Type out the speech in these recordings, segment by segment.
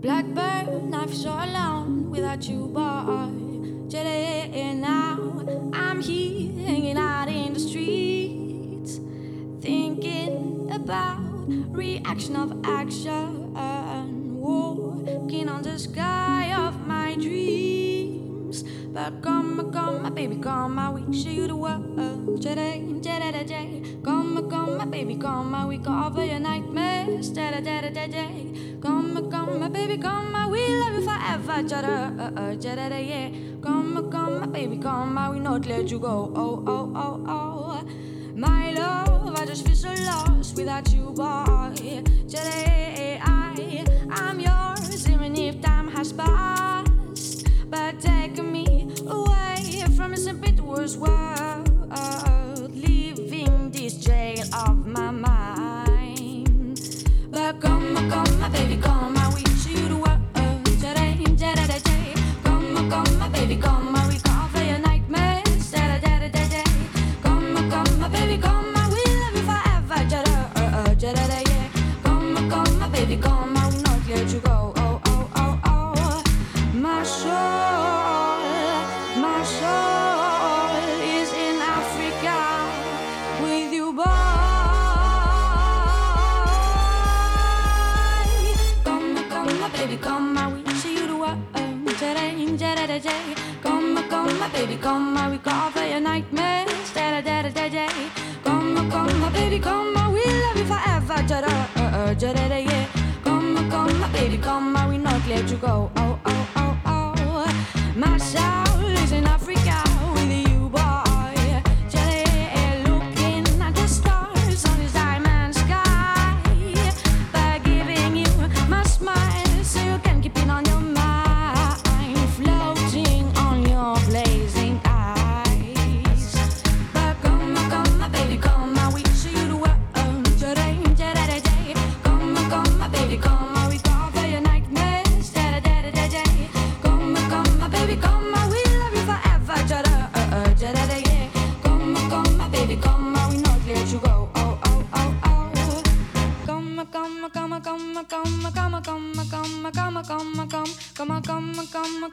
Blackbird, life's so alone without you, boy. and now I'm here hanging out in the streets, thinking about reaction of action, walking on the sky of my dreams. But come, come, my baby, come, I will show you the world today, today, today. Come, come, my baby, come, I will cover your nightmares today, today, today. Come, come, my baby, come, I will love you forever, today, today, yeah. Come, come, my baby, come, I will not let you go. Oh, oh, oh, oh, my just feel so lost without you, boy. Today I, I'm yours, even if time has passed. But take me away from this bit worse world, leaving this jail of my mind. But come, come, my baby, come, I wish you to work. Come, come, my baby, come. da da da da. Come, come, baby, come, we call for your nightmares. Da da da da da. Come, come, baby, come, we love you forever. Da da uh, uh, da da da yeah. Come, come, baby, come, we not let you go. Oh, oh, oh, oh. My shout.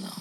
my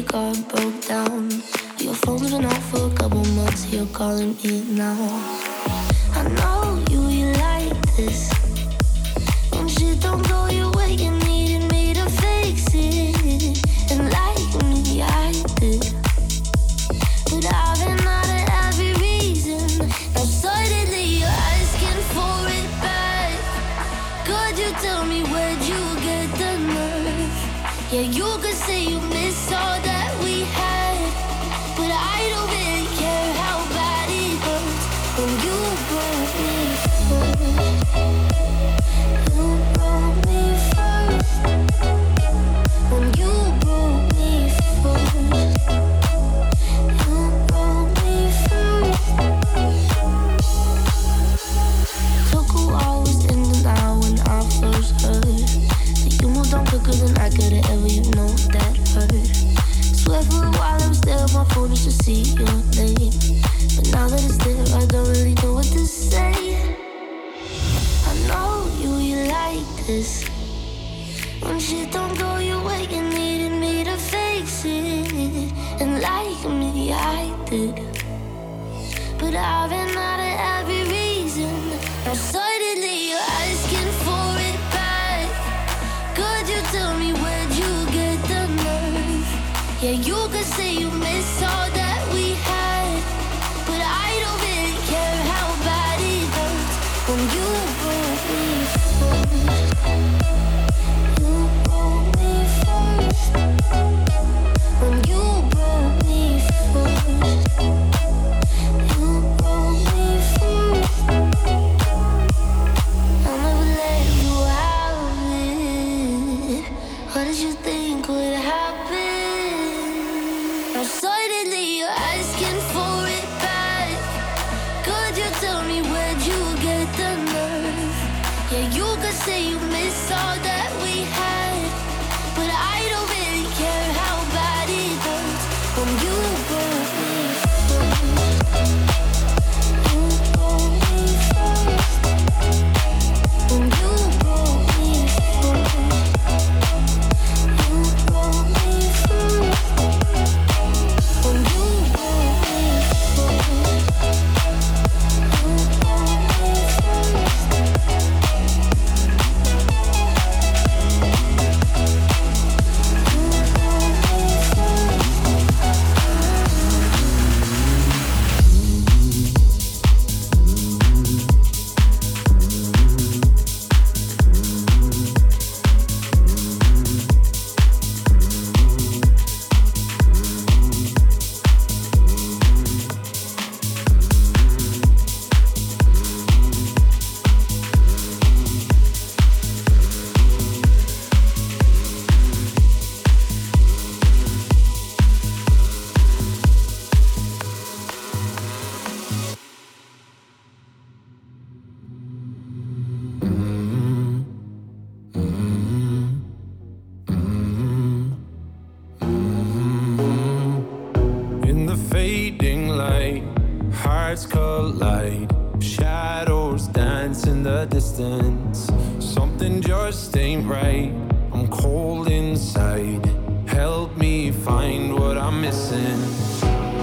Your car broke down. Your phone's been off for a couple months, you're calling me now. I know. missing.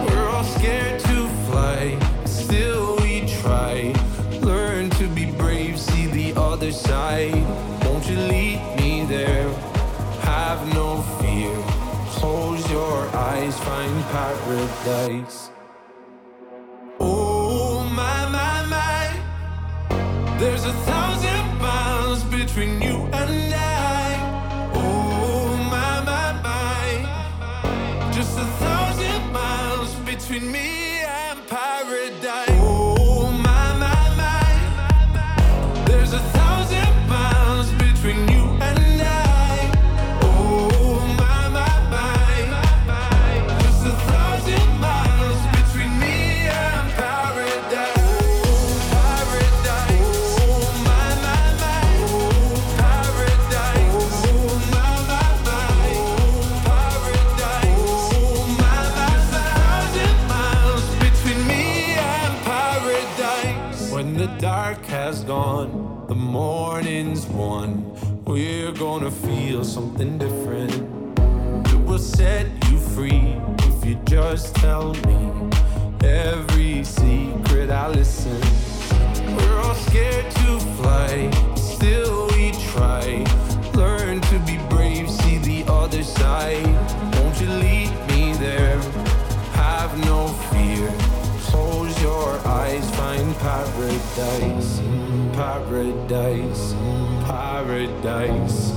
We're all scared to fly, still we try. Learn to be brave, see the other side. Won't you lead me there? Have no fear. Close your eyes, find paradise. Oh my my my, there's a thousand miles between you. something different. It will set you free if you just tell me every secret I listen. We're all scared to fly, still we try. Learn to be brave, see the other side. Won't you lead me there? Have no fear. Close your eyes, find paradise, paradise, paradise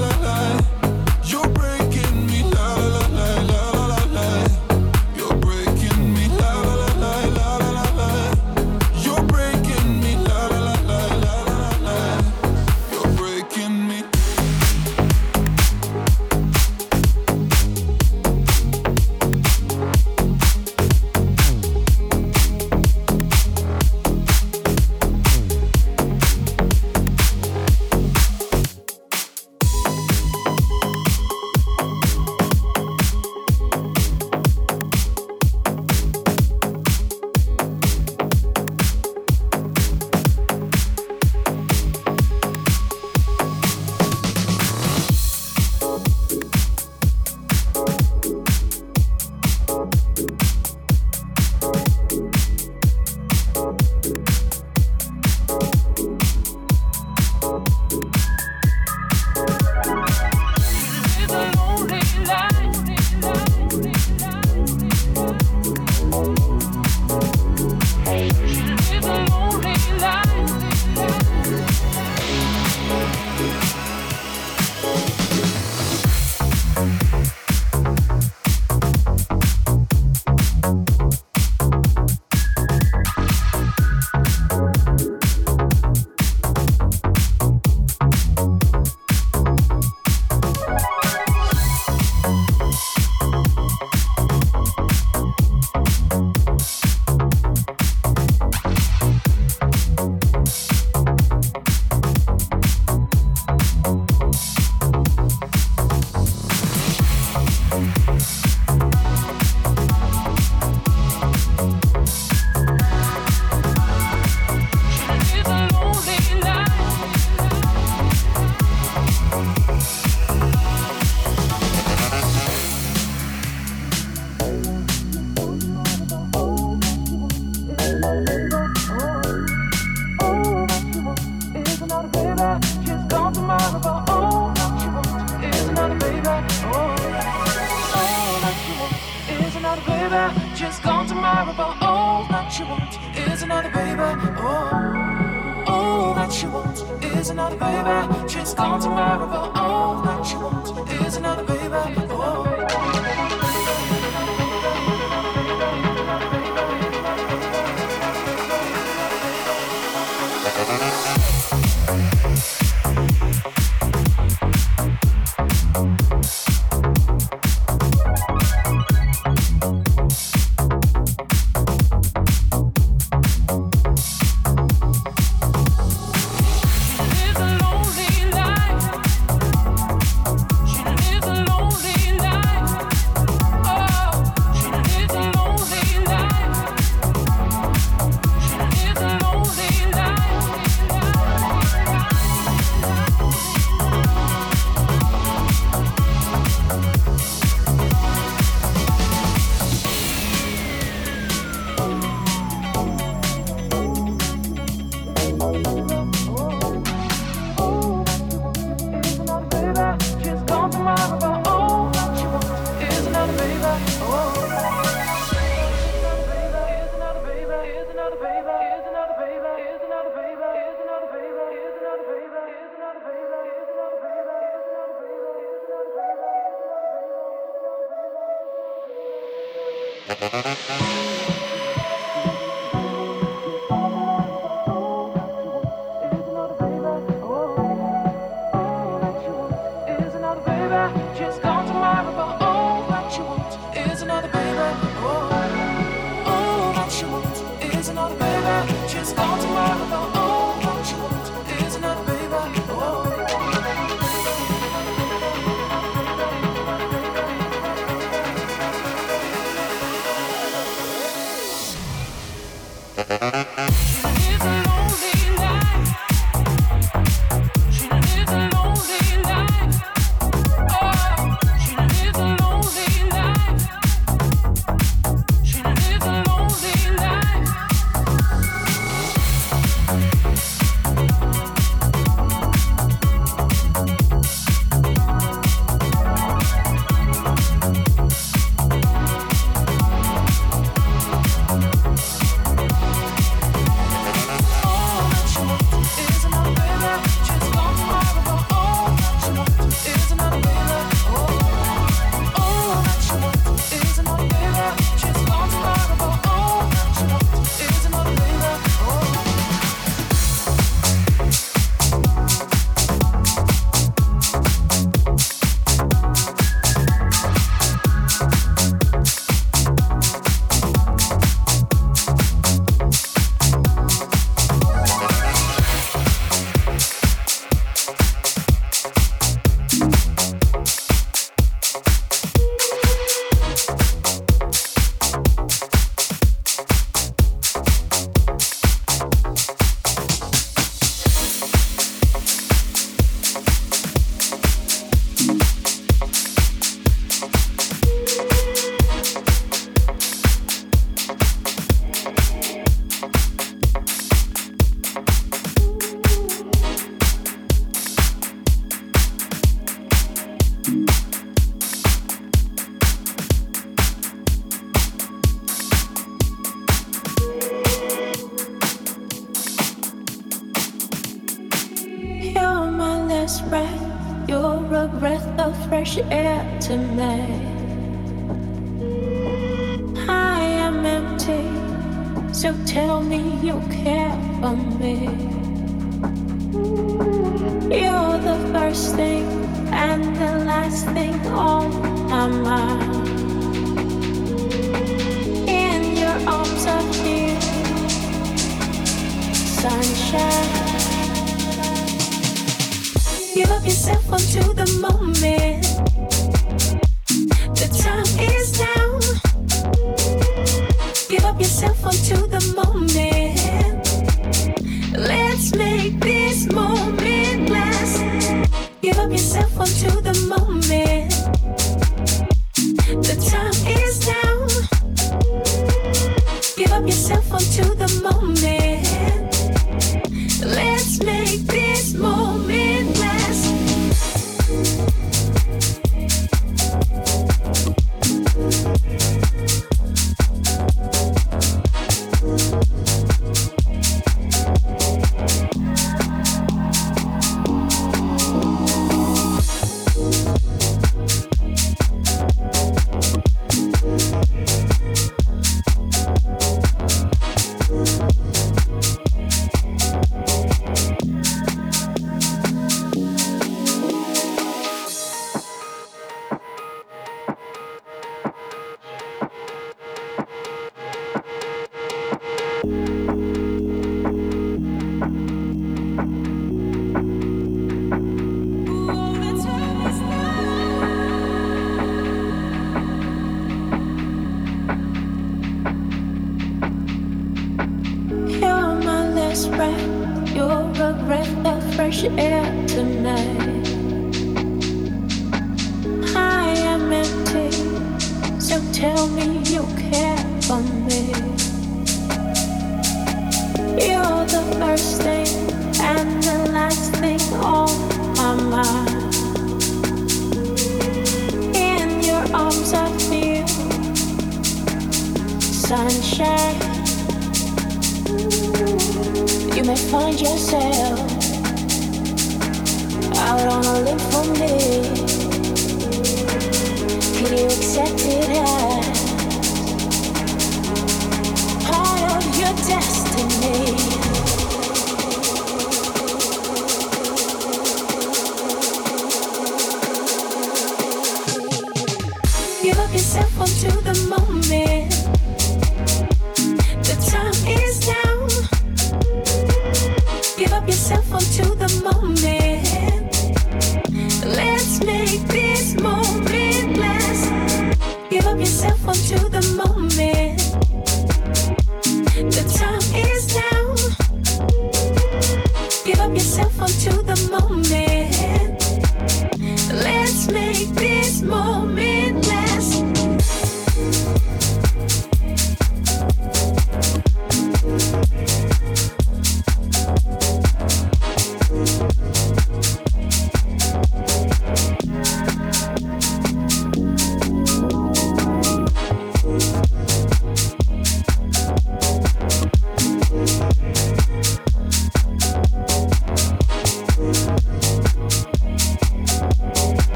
Yourself onto the moment.